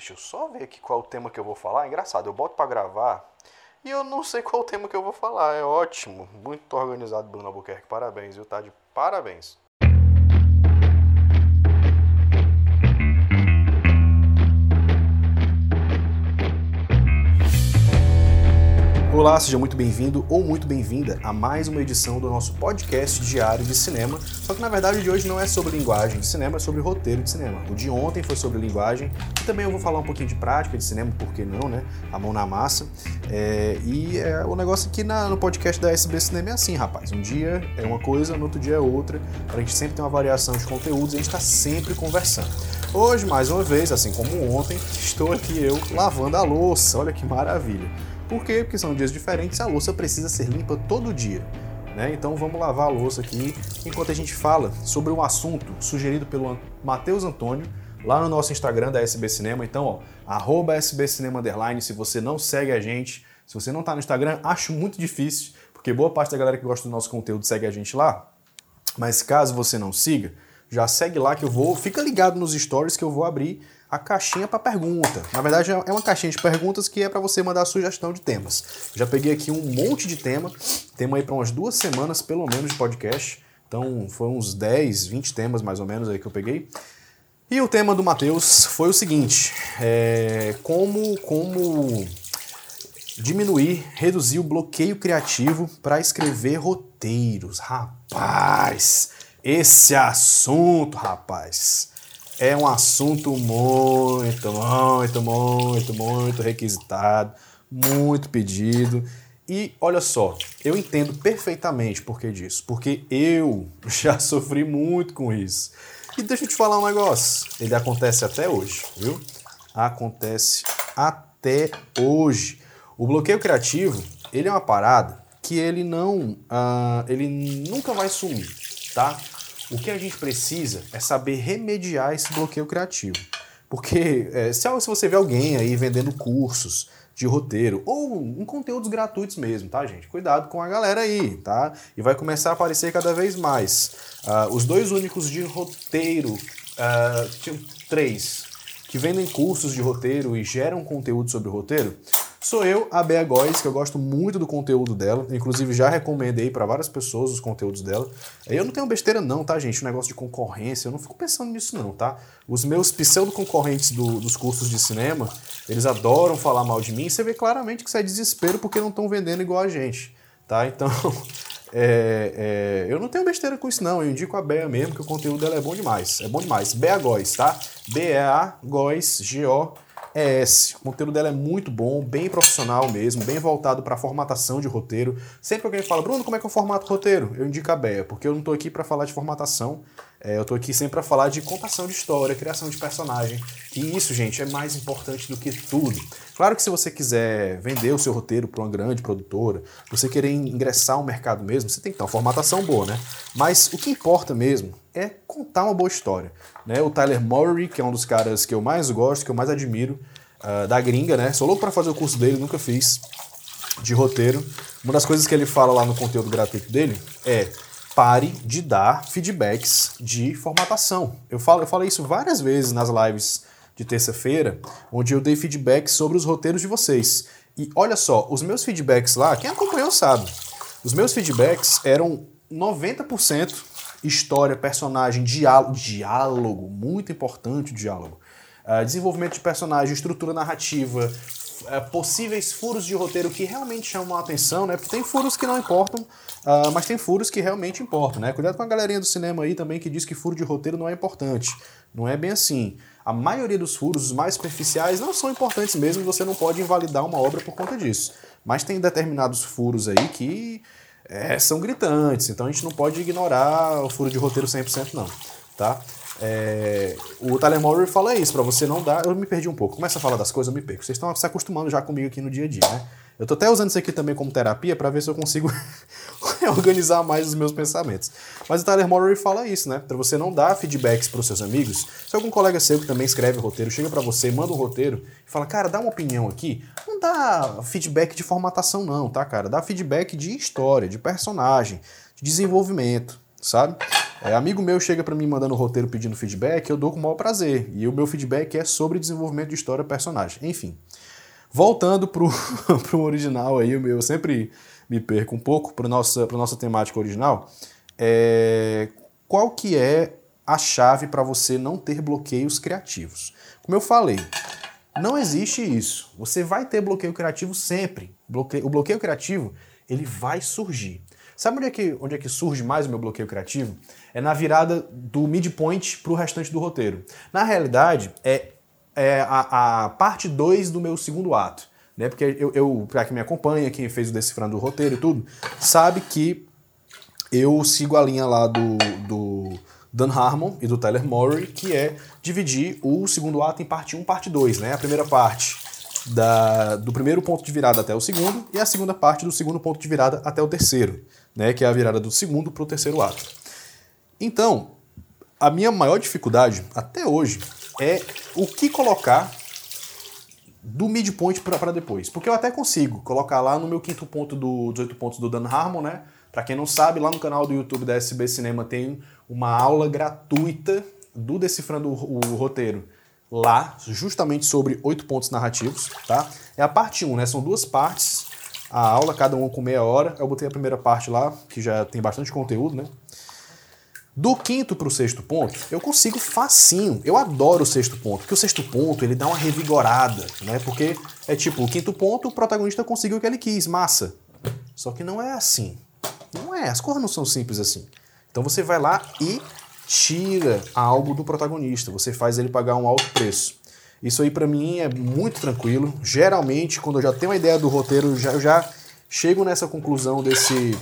Deixa eu só ver aqui qual é o tema que eu vou falar. Engraçado, eu boto para gravar e eu não sei qual é o tema que eu vou falar. É ótimo. Muito organizado, Bruno Albuquerque. Parabéns, viu? Tá de parabéns. Olá, seja muito bem-vindo ou muito bem-vinda a mais uma edição do nosso podcast diário de cinema. Só que na verdade de hoje não é sobre linguagem de cinema, é sobre roteiro de cinema. O de ontem foi sobre linguagem e também eu vou falar um pouquinho de prática de cinema, por que não, né? A mão na massa. É, e é, o negócio aqui na, no podcast da SB Cinema é assim, rapaz. Um dia é uma coisa, no outro dia é outra. Pra gente sempre ter uma variação de conteúdos e a gente está sempre conversando. Hoje, mais uma vez, assim como ontem, estou aqui eu lavando a louça. Olha que maravilha. Por quê? Porque são dias diferentes a louça precisa ser limpa todo dia. Né? Então vamos lavar a louça aqui enquanto a gente fala sobre um assunto sugerido pelo Matheus Antônio lá no nosso Instagram da SB Cinema. Então, ó, SB Cinema Underline, se você não segue a gente, se você não está no Instagram, acho muito difícil, porque boa parte da galera que gosta do nosso conteúdo segue a gente lá. Mas caso você não siga, já segue lá que eu vou, fica ligado nos stories que eu vou abrir a caixinha para pergunta. Na verdade, é uma caixinha de perguntas que é para você mandar sugestão de temas. Já peguei aqui um monte de tema, tema aí para umas duas semanas pelo menos de podcast. Então, foi uns 10, 20 temas mais ou menos aí que eu peguei. E o tema do Matheus foi o seguinte: é, como, como diminuir, reduzir o bloqueio criativo para escrever roteiros. Rapaz, esse assunto, rapaz é um assunto muito, muito, muito, muito requisitado, muito pedido. E olha só, eu entendo perfeitamente por que disso, porque eu já sofri muito com isso. E deixa eu te falar um negócio, ele acontece até hoje, viu? Acontece até hoje. O bloqueio criativo, ele é uma parada que ele não, uh, ele nunca vai sumir, tá? O que a gente precisa é saber remediar esse bloqueio criativo. Porque é, se, você vê alguém aí vendendo cursos de roteiro ou em conteúdos gratuitos mesmo, tá, gente? Cuidado com a galera aí, tá? E vai começar a aparecer cada vez mais. Uh, os dois únicos de roteiro, uh, tinham três, que vendem cursos de roteiro e geram conteúdo sobre roteiro, Sou eu, a Bea Góes, que eu gosto muito do conteúdo dela. Inclusive, já recomendei para várias pessoas os conteúdos dela. Eu não tenho besteira, não, tá, gente? O negócio de concorrência, eu não fico pensando nisso, não, tá? Os meus pseudo-concorrentes do, dos cursos de cinema, eles adoram falar mal de mim. Você vê claramente que isso é desespero porque não estão vendendo igual a gente, tá? Então. É, é, eu não tenho besteira com isso, não. Eu indico a Bea mesmo, que o conteúdo dela é bom demais. É bom demais. Bea Góes, tá? B-E-A Góes, G-O é esse. O conteúdo dela é muito bom, bem profissional mesmo, bem voltado para formatação de roteiro. Sempre alguém fala, Bruno, como é que eu formato roteiro? Eu indico a Bea, porque eu não estou aqui para falar de formatação, é, eu estou aqui sempre para falar de contação de história, criação de personagem. E isso, gente, é mais importante do que tudo. Claro que se você quiser vender o seu roteiro para uma grande produtora, você querer ingressar no mercado mesmo, você tem que ter uma formatação boa, né? Mas o que importa mesmo é contar uma boa história. Né? O Tyler Murray, que é um dos caras que eu mais gosto, que eu mais admiro, uh, da gringa, né? Sou louco para fazer o curso dele, nunca fiz, de roteiro. Uma das coisas que ele fala lá no conteúdo gratuito dele é pare de dar feedbacks de formatação. Eu, falo, eu falei isso várias vezes nas lives de terça-feira, onde eu dei feedbacks sobre os roteiros de vocês. E olha só, os meus feedbacks lá, quem acompanhou sabe, os meus feedbacks eram 90% história, personagem, diálogo, diálogo, muito importante o diálogo. Uh, desenvolvimento de personagem, estrutura narrativa, uh, possíveis furos de roteiro que realmente chamam a atenção, né? Porque tem furos que não importam, uh, mas tem furos que realmente importam, né? Cuidado com a galerinha do cinema aí também que diz que furo de roteiro não é importante. Não é bem assim. A maioria dos furos, os mais superficiais, não são importantes mesmo, você não pode invalidar uma obra por conta disso. Mas tem determinados furos aí que é, são gritantes, então a gente não pode ignorar o furo de roteiro 100% não, tá? É, o Tyler Murray fala isso, para você não dar. Eu me perdi um pouco. Começa a falar das coisas, eu me perco. Vocês estão se acostumando já comigo aqui no dia a dia, né? Eu tô até usando isso aqui também como terapia para ver se eu consigo organizar mais os meus pensamentos. Mas o Tyler Murray fala isso, né? Para você não dar feedbacks para seus amigos. Se algum colega seu que também escreve roteiro chega para você, manda um roteiro e fala, cara, dá uma opinião aqui. Não dá feedback de formatação, não, tá, cara? Dá feedback de história, de personagem, de desenvolvimento sabe? É, amigo meu chega para mim mandando roteiro pedindo feedback, eu dou com o maior prazer. E o meu feedback é sobre desenvolvimento de história personagem. Enfim. Voltando pro, pro original aí, eu sempre me perco um pouco para nossa para nossa temática original. É, qual que é a chave para você não ter bloqueios criativos? Como eu falei, não existe isso. Você vai ter bloqueio criativo sempre. o bloqueio criativo ele vai surgir. Sabe onde é, que, onde é que surge mais o meu bloqueio criativo? É na virada do midpoint para o restante do roteiro. Na realidade, é, é a, a parte 2 do meu segundo ato. Né? Porque eu, eu para quem me acompanha, quem fez o decifrando do roteiro e tudo, sabe que eu sigo a linha lá do, do Dan Harmon e do Tyler Murray, que é dividir o segundo ato em parte 1 parte 2. Né? A primeira parte da, do primeiro ponto de virada até o segundo e a segunda parte do segundo ponto de virada até o terceiro né, que é a virada do segundo para o terceiro ato. Então, a minha maior dificuldade até hoje é o que colocar do midpoint para depois. Porque eu até consigo colocar lá no meu quinto ponto do, dos oito pontos do Dan Harmon, né? Para quem não sabe, lá no canal do YouTube da SB Cinema tem uma aula gratuita do Decifrando o, o Roteiro lá, justamente sobre oito pontos narrativos, tá? É a parte 1, um, né? São duas partes a aula, cada uma com meia hora. Eu botei a primeira parte lá, que já tem bastante conteúdo, né? Do quinto para o sexto ponto, eu consigo facinho. Eu adoro o sexto ponto, porque o sexto ponto ele dá uma revigorada, né? Porque é tipo, o quinto ponto, o protagonista conseguiu o que ele quis, massa. Só que não é assim. Não é, as coisas não são simples assim. Então você vai lá e tira algo do protagonista, você faz ele pagar um alto preço. Isso aí para mim é muito tranquilo. Geralmente, quando eu já tenho uma ideia do roteiro, já, eu já chego nessa conclusão desse.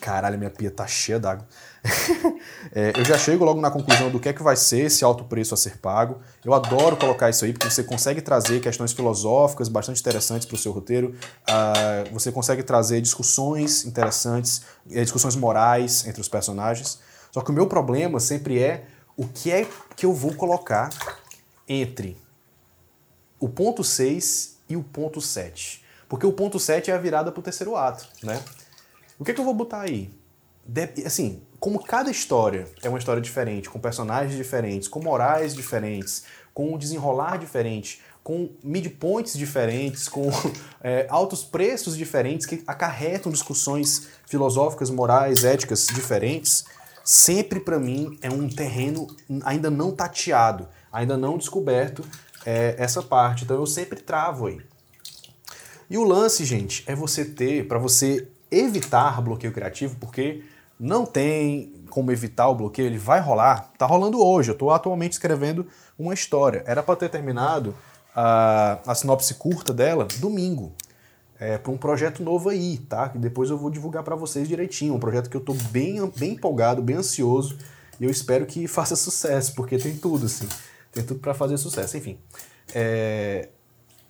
Caralho, minha pia tá cheia d'água. é, eu já chego logo na conclusão do que é que vai ser esse alto preço a ser pago. Eu adoro colocar isso aí, porque você consegue trazer questões filosóficas bastante interessantes para o seu roteiro. Uh, você consegue trazer discussões interessantes, eh, discussões morais entre os personagens. Só que o meu problema sempre é o que é que eu vou colocar entre o ponto 6 e o ponto 7. Porque o ponto 7 é a virada para o terceiro ato, né? O que, é que eu vou botar aí? De, assim, como cada história é uma história diferente, com personagens diferentes, com morais diferentes, com um desenrolar diferente, com midpoints diferentes, com é, altos preços diferentes que acarretam discussões filosóficas, morais, éticas diferentes, sempre para mim é um terreno ainda não tateado ainda não descoberto é, essa parte. Então eu sempre travo aí. E o lance, gente, é você ter, para você evitar bloqueio criativo, porque não tem como evitar o bloqueio, ele vai rolar. Tá rolando hoje, eu estou atualmente escrevendo uma história. Era para ter terminado a, a sinopse curta dela domingo. É, para um projeto novo aí, tá? Que depois eu vou divulgar para vocês direitinho. Um projeto que eu estou bem, bem empolgado, bem ansioso. E eu espero que faça sucesso, porque tem tudo, assim. Tem tudo para fazer sucesso. Enfim, é,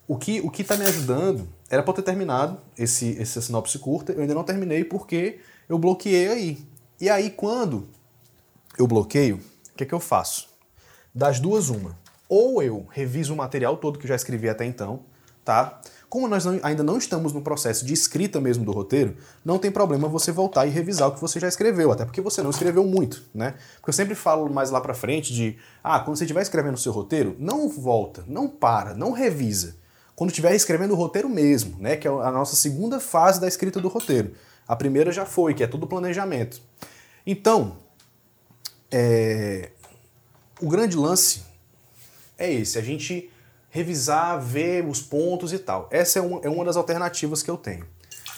o que o que está me ajudando era para ter terminado esse essa sinopse curta. Eu ainda não terminei porque eu bloqueei aí. E aí quando eu bloqueio, o que, é que eu faço? Das duas uma. Ou eu reviso o material todo que eu já escrevi até então, tá? Como nós não, ainda não estamos no processo de escrita mesmo do roteiro, não tem problema você voltar e revisar o que você já escreveu, até porque você não escreveu muito, né? Porque eu sempre falo mais lá pra frente de, ah, quando você estiver escrevendo o seu roteiro, não volta, não para, não revisa. Quando estiver escrevendo o roteiro mesmo, né, que é a nossa segunda fase da escrita do roteiro. A primeira já foi, que é todo o planejamento. Então, é... o grande lance é esse, a gente revisar, ver os pontos e tal. Essa é uma, é uma das alternativas que eu tenho.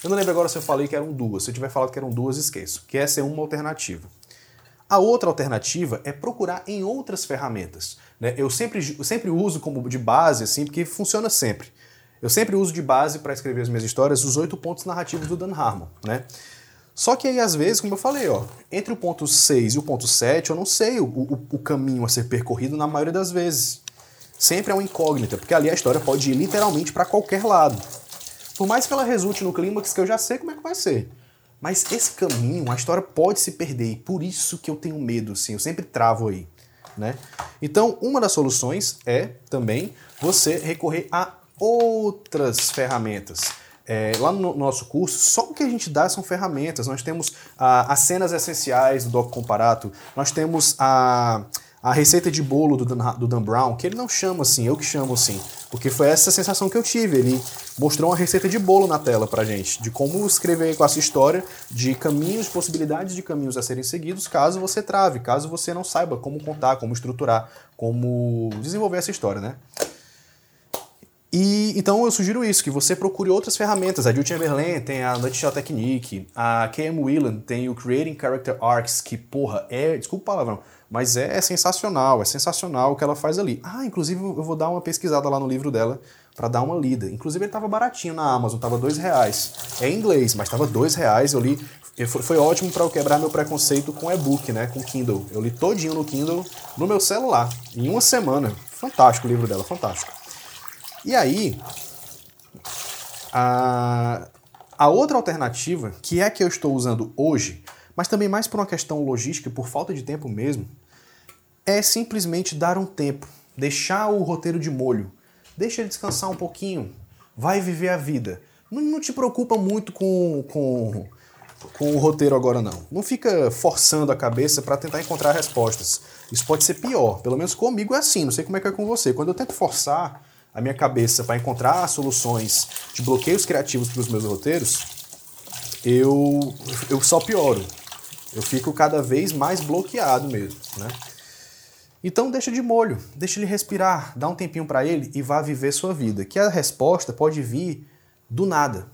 Eu não lembro agora se eu falei que eram duas. Se eu tiver falado que eram duas, esqueço. Que essa é uma alternativa. A outra alternativa é procurar em outras ferramentas. Né? Eu, sempre, eu sempre uso como de base, assim, porque funciona sempre. Eu sempre uso de base para escrever as minhas histórias os oito pontos narrativos do Dan Harmon. Né? Só que aí, às vezes, como eu falei, ó, entre o ponto 6 e o ponto 7, eu não sei o, o, o caminho a ser percorrido na maioria das vezes sempre é uma incógnita, porque ali a história pode ir literalmente para qualquer lado. Por mais que ela resulte no clímax que eu já sei como é que vai ser. Mas esse caminho, a história pode se perder, e por isso que eu tenho medo, assim, eu sempre travo aí. Né? Então, uma das soluções é também você recorrer a outras ferramentas. É, lá no nosso curso, só o que a gente dá são ferramentas. Nós temos ah, as cenas essenciais do Doc Comparato, nós temos a, a receita de bolo do Dan, do Dan Brown, que ele não chama assim, eu que chamo assim, porque foi essa sensação que eu tive. Ele mostrou uma receita de bolo na tela pra gente, de como escrever com essa história, de caminhos, possibilidades de caminhos a serem seguidos caso você trave, caso você não saiba como contar, como estruturar, como desenvolver essa história, né? E então eu sugiro isso, que você procure outras ferramentas. A Jill Chamberlain tem a Nutshell Technique, a KM Whelan tem o Creating Character Arcs, que, porra, é. Desculpa o palavrão, mas é, sensacional, é sensacional o que ela faz ali. Ah, inclusive eu vou dar uma pesquisada lá no livro dela para dar uma lida. Inclusive ele tava baratinho na Amazon, tava dois reais. É em inglês, mas tava dois reais. Eu li, foi ótimo para eu quebrar meu preconceito com e-book, né, com Kindle. Eu li todinho no Kindle no meu celular em uma semana. Fantástico o livro dela, fantástico. E aí, a, a outra alternativa, que é a que eu estou usando hoje, mas também mais por uma questão logística, por falta de tempo mesmo, é simplesmente dar um tempo, deixar o roteiro de molho, deixa ele descansar um pouquinho, vai viver a vida. Não, não te preocupa muito com, com, com o roteiro agora não. Não fica forçando a cabeça para tentar encontrar respostas. Isso pode ser pior. Pelo menos comigo é assim. Não sei como é que é com você. Quando eu tento forçar a minha cabeça para encontrar soluções de bloqueios criativos para os meus roteiros, eu, eu só pioro. Eu fico cada vez mais bloqueado mesmo, né? Então deixa de molho, deixa ele respirar, dá um tempinho para ele e vá viver sua vida. Que a resposta pode vir do nada.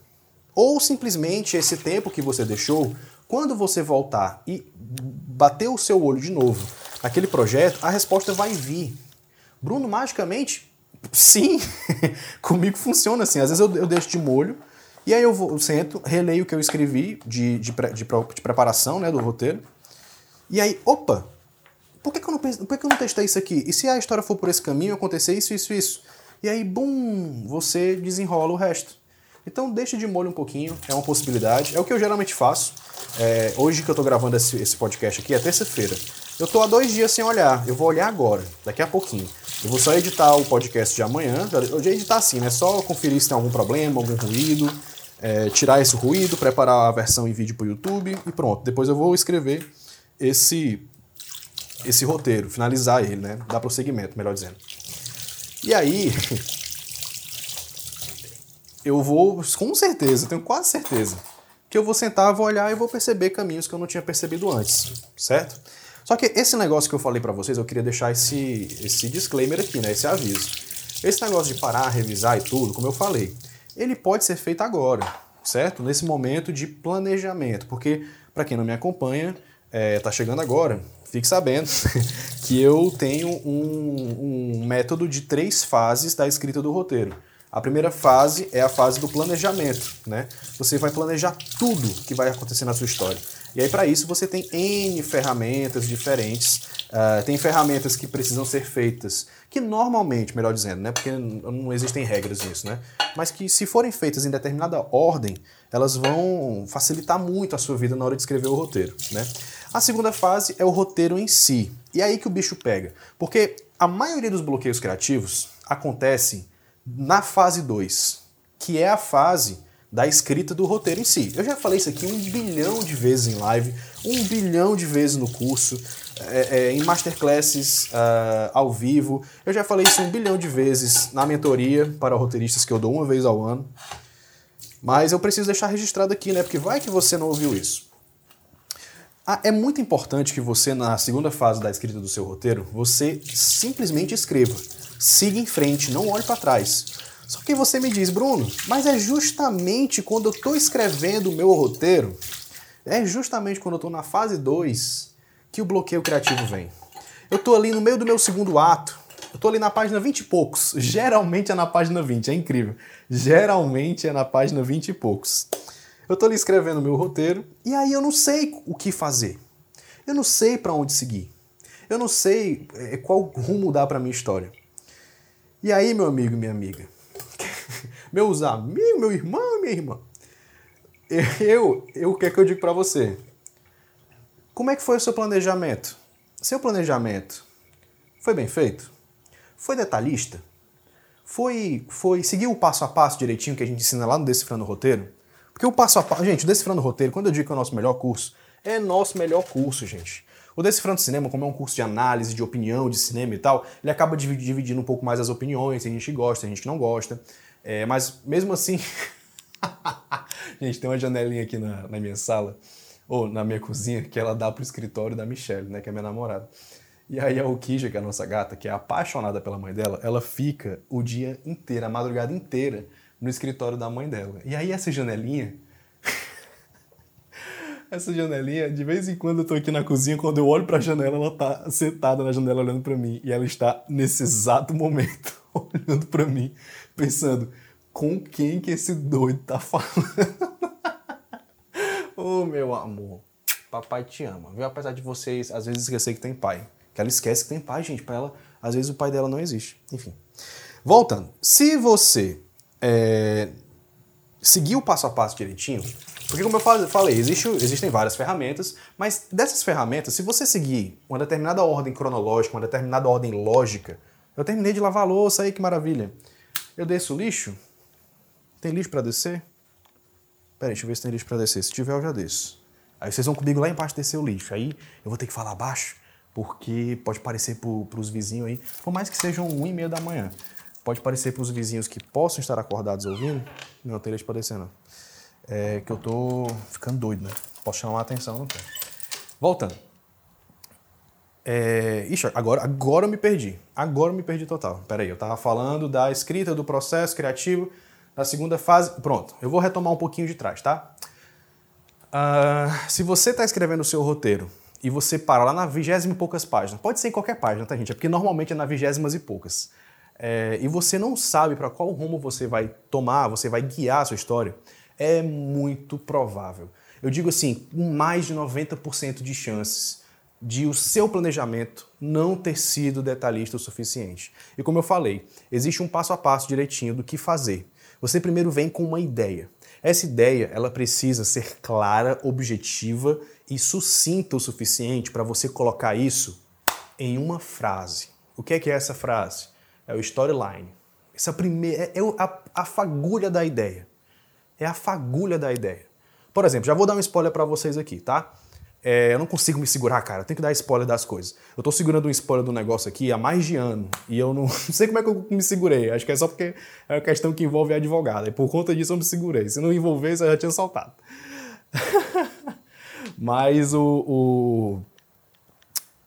Ou simplesmente esse tempo que você deixou, quando você voltar e bater o seu olho de novo naquele projeto, a resposta vai vir. Bruno, magicamente, Sim, comigo funciona assim. Às vezes eu, eu deixo de molho e aí eu, vou, eu sento, releio o que eu escrevi de, de, de, de, preparação né, do roteiro. E aí, opa, por que, que, eu não, por que, que eu não testei isso aqui? E se a história for por esse caminho, acontecer isso, isso, isso? E aí, bum, você desenrola o resto. Então deixa de molho um pouquinho, é uma possibilidade. É o que eu geralmente faço. É, hoje que eu tô gravando esse, esse podcast aqui é terça-feira. Eu tô há dois dias sem olhar. Eu vou olhar agora, daqui a pouquinho. Eu vou só editar o podcast de amanhã. Eu já editar assim, né? Só conferir se tem algum problema, algum ruído, é, tirar esse ruído, preparar a versão em vídeo para o YouTube e pronto. Depois eu vou escrever esse esse roteiro, finalizar ele, né? Dar prosseguimento, melhor dizendo. E aí, eu vou, com certeza, tenho quase certeza, que eu vou sentar, vou olhar e vou perceber caminhos que eu não tinha percebido antes, certo? Só que esse negócio que eu falei para vocês, eu queria deixar esse, esse disclaimer aqui, né? Esse aviso. Esse negócio de parar, revisar e tudo, como eu falei, ele pode ser feito agora, certo? Nesse momento de planejamento, porque para quem não me acompanha, é, tá chegando agora, fique sabendo que eu tenho um, um método de três fases da escrita do roteiro. A primeira fase é a fase do planejamento, né? Você vai planejar tudo que vai acontecer na sua história. E aí, para isso, você tem N ferramentas diferentes. Uh, tem ferramentas que precisam ser feitas, que normalmente, melhor dizendo, né, porque não existem regras nisso, né, mas que se forem feitas em determinada ordem, elas vão facilitar muito a sua vida na hora de escrever o roteiro. Né. A segunda fase é o roteiro em si. E é aí que o bicho pega. Porque a maioria dos bloqueios criativos acontecem na fase 2, que é a fase da escrita do roteiro em si. Eu já falei isso aqui um bilhão de vezes em live, um bilhão de vezes no curso, é, é, em masterclasses uh, ao vivo. Eu já falei isso um bilhão de vezes na mentoria para roteiristas que eu dou uma vez ao ano. Mas eu preciso deixar registrado aqui, né? Porque vai que você não ouviu isso. Ah, é muito importante que você, na segunda fase da escrita do seu roteiro, você simplesmente escreva. Siga em frente, não olhe para trás. Só que você me diz, Bruno, mas é justamente quando eu estou escrevendo o meu roteiro, é justamente quando eu estou na fase 2 que o bloqueio criativo vem. Eu estou ali no meio do meu segundo ato, eu estou ali na página 20 e poucos. Geralmente é na página 20, é incrível. Geralmente é na página 20 e poucos. Eu estou ali escrevendo o meu roteiro e aí eu não sei o que fazer. Eu não sei para onde seguir. Eu não sei é, qual rumo dar para minha história. E aí, meu amigo e minha amiga, meus amigos, meu irmão e minha irmã. Eu, eu, o que é que eu digo para você? Como é que foi o seu planejamento? Seu planejamento foi bem feito? Foi detalhista? foi, foi seguir o passo a passo direitinho que a gente ensina lá no Decifrando Roteiro? Porque o passo a passo. Gente, o Decifrando Roteiro, quando eu digo que é o nosso melhor curso, é nosso melhor curso, gente. O Decifrando Cinema, como é um curso de análise, de opinião de cinema e tal, ele acaba dividindo um pouco mais as opiniões, tem gente que gosta, tem gente que não gosta. É, mas mesmo assim. gente, tem uma janelinha aqui na, na minha sala, ou na minha cozinha, que ela dá pro escritório da Michelle, né, que é minha namorada. E aí a Okija, que é a nossa gata, que é apaixonada pela mãe dela, ela fica o dia inteiro, a madrugada inteira, no escritório da mãe dela. E aí essa janelinha. essa janelinha, de vez em quando eu tô aqui na cozinha, quando eu olho pra janela, ela tá sentada na janela olhando para mim. E ela está, nesse exato momento, olhando para mim, pensando: com quem que esse doido tá falando? oh, meu amor. Papai te ama, viu? Apesar de vocês às vezes esquecer que tem pai. Que ela esquece que tem pai, gente. Para ela, às vezes o pai dela não existe. Enfim. Voltando. Se você é, seguir o passo a passo direitinho, porque como eu falei, existe, existem várias ferramentas, mas dessas ferramentas, se você seguir uma determinada ordem cronológica, uma determinada ordem lógica, eu terminei de lavar a louça aí, que maravilha. Eu desço o lixo? Tem lixo para descer? Peraí, deixa eu ver se tem lixo para descer. Se tiver, eu já desço. Aí vocês vão comigo lá embaixo descer o lixo. Aí eu vou ter que falar baixo porque pode parecer para os vizinhos aí, por mais que sejam um e meia da manhã, pode parecer para os vizinhos que possam estar acordados ouvindo, não tem leite para descer não. É que eu tô ficando doido, né? Posso chamar a atenção, não quero. Voltando. É, ixi, agora, agora eu me perdi. Agora eu me perdi total. Peraí, eu estava falando da escrita, do processo criativo, da segunda fase. Pronto, eu vou retomar um pouquinho de trás, tá? Uh, se você está escrevendo o seu roteiro e você para lá na vigésima e poucas páginas, pode ser em qualquer página, tá, gente? É porque normalmente é na vigésimas e poucas. É, e você não sabe para qual rumo você vai tomar, você vai guiar a sua história, é muito provável. Eu digo assim, com mais de 90% de chances de o seu planejamento não ter sido detalhista o suficiente. E como eu falei, existe um passo a passo direitinho do que fazer. Você primeiro vem com uma ideia. Essa ideia, ela precisa ser clara, objetiva e sucinta o suficiente para você colocar isso em uma frase. O que é que é essa frase? É o storyline. Essa primeira é, é a, a fagulha da ideia. É a fagulha da ideia. Por exemplo, já vou dar um spoiler para vocês aqui, tá? É, eu não consigo me segurar, cara. Eu tenho que dar spoiler das coisas. Eu tô segurando um spoiler do negócio aqui há mais de ano. E eu não, não sei como é que eu me segurei. Acho que é só porque é uma questão que envolve a advogada. E por conta disso eu me segurei. Se não envolvesse, eu já tinha saltado. Mas o, o,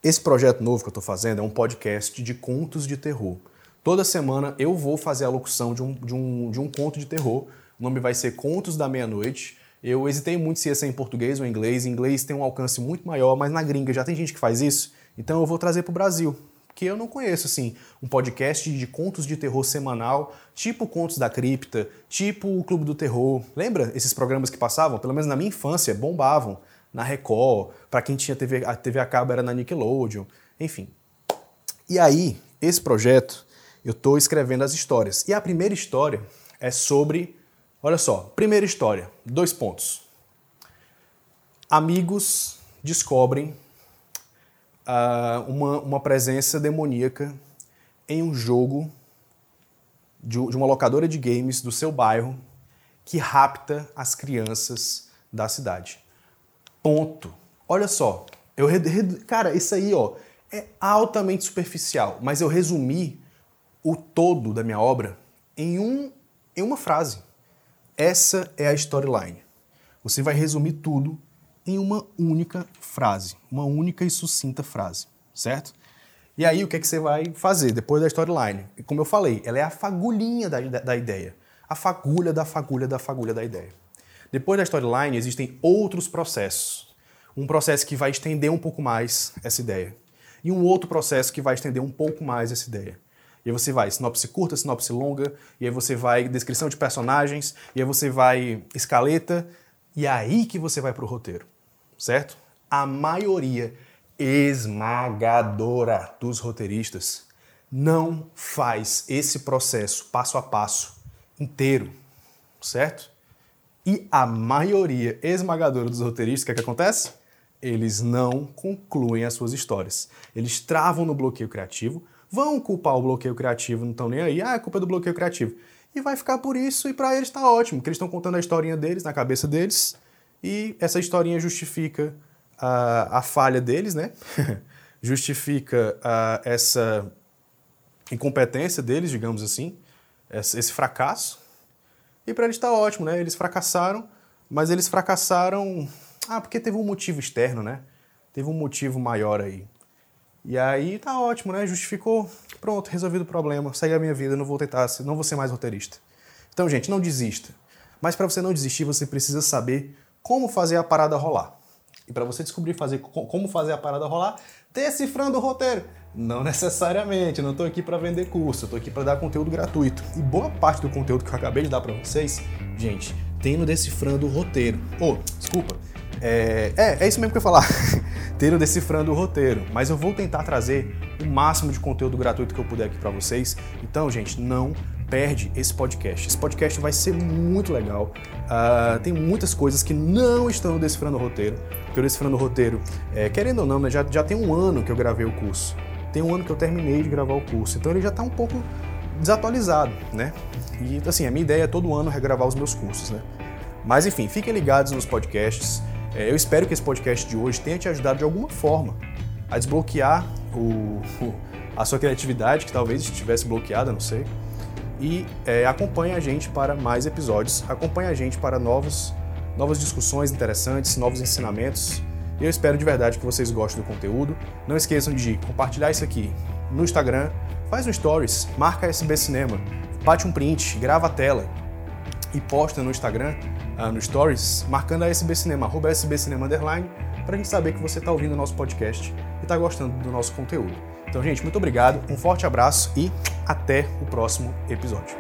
esse projeto novo que eu estou fazendo é um podcast de contos de terror. Toda semana eu vou fazer a locução de um, de um, de um conto de terror. O nome vai ser Contos da Meia-Noite. Eu hesitei muito se ia ser em português ou em inglês. Em inglês tem um alcance muito maior, mas na gringa já tem gente que faz isso. Então eu vou trazer para o Brasil. Que eu não conheço, assim, um podcast de contos de terror semanal, tipo Contos da Cripta, tipo o Clube do Terror. Lembra esses programas que passavam? Pelo menos na minha infância, bombavam. Na Record, para quem tinha TV, a TV a cabo era na Nickelodeon, enfim. E aí, esse projeto, eu estou escrevendo as histórias. E a primeira história é sobre Olha só, primeira história, dois pontos. Amigos descobrem uh, uma, uma presença demoníaca em um jogo de, de uma locadora de games do seu bairro que rapta as crianças da cidade. Ponto. Olha só, eu cara, isso aí, ó, é altamente superficial, mas eu resumi o todo da minha obra em um em uma frase. Essa é a storyline. Você vai resumir tudo em uma única frase, uma única e sucinta frase, certo? E aí o que, é que você vai fazer depois da storyline? Como eu falei, ela é a fagulhinha da, da ideia. A fagulha da fagulha da fagulha da ideia. Depois da storyline existem outros processos. Um processo que vai estender um pouco mais essa ideia. E um outro processo que vai estender um pouco mais essa ideia. E aí você vai sinopse curta, sinopse longa, e aí você vai descrição de personagens, e aí você vai escaleta, e é aí que você vai para o roteiro, certo? A maioria esmagadora dos roteiristas não faz esse processo passo a passo inteiro, certo? E a maioria esmagadora dos roteiristas, o que, é que acontece? Eles não concluem as suas histórias. Eles travam no bloqueio criativo vão culpar o bloqueio criativo, não estão nem aí, ah, é culpa do bloqueio criativo. E vai ficar por isso, e para eles está ótimo, que eles estão contando a historinha deles, na cabeça deles, e essa historinha justifica a, a falha deles, né? justifica a, essa incompetência deles, digamos assim, esse fracasso. E para eles está ótimo, né? Eles fracassaram, mas eles fracassaram. Ah, porque teve um motivo externo, né? Teve um motivo maior aí. E aí tá ótimo, né? Justificou, pronto, resolvido o problema, segue a minha vida, não vou tentar, não vou ser mais roteirista. Então, gente, não desista. Mas para você não desistir, você precisa saber como fazer a parada rolar. E para você descobrir fazer, como fazer a parada rolar, decifrando o roteiro. Não necessariamente, não estou aqui para vender curso, estou aqui para dar conteúdo gratuito. E boa parte do conteúdo que eu acabei de dar para vocês, gente, tem no Decifrando o Roteiro. Oh, desculpa, é, é, é isso mesmo que eu ia falar. ter o Decifrando o Roteiro. Mas eu vou tentar trazer o máximo de conteúdo gratuito que eu puder aqui para vocês. Então, gente, não perde esse podcast. Esse podcast vai ser muito legal. Uh, tem muitas coisas que não estão Decifrando o Roteiro. Porque o Decifrando o Roteiro, é, querendo ou não, né, já, já tem um ano que eu gravei o curso. Tem um ano que eu terminei de gravar o curso. Então ele já está um pouco desatualizado, né? E assim, a minha ideia é todo ano regravar os meus cursos, né? Mas enfim, fiquem ligados nos podcasts. É, eu espero que esse podcast de hoje tenha te ajudado de alguma forma a desbloquear o, a sua criatividade, que talvez estivesse bloqueada, não sei. E é, acompanhe a gente para mais episódios, acompanhe a gente para novos, novas discussões interessantes, novos ensinamentos. Eu espero de verdade que vocês gostem do conteúdo. Não esqueçam de compartilhar isso aqui no Instagram, faz um stories, marca SB Cinema, bate um print, grava a tela e posta no Instagram uh, no Stories, marcando a SB Cinema, arroba SB Cinema Underline, para a gente saber que você está ouvindo o nosso podcast e está gostando do nosso conteúdo. Então, gente, muito obrigado, um forte abraço e até o próximo episódio.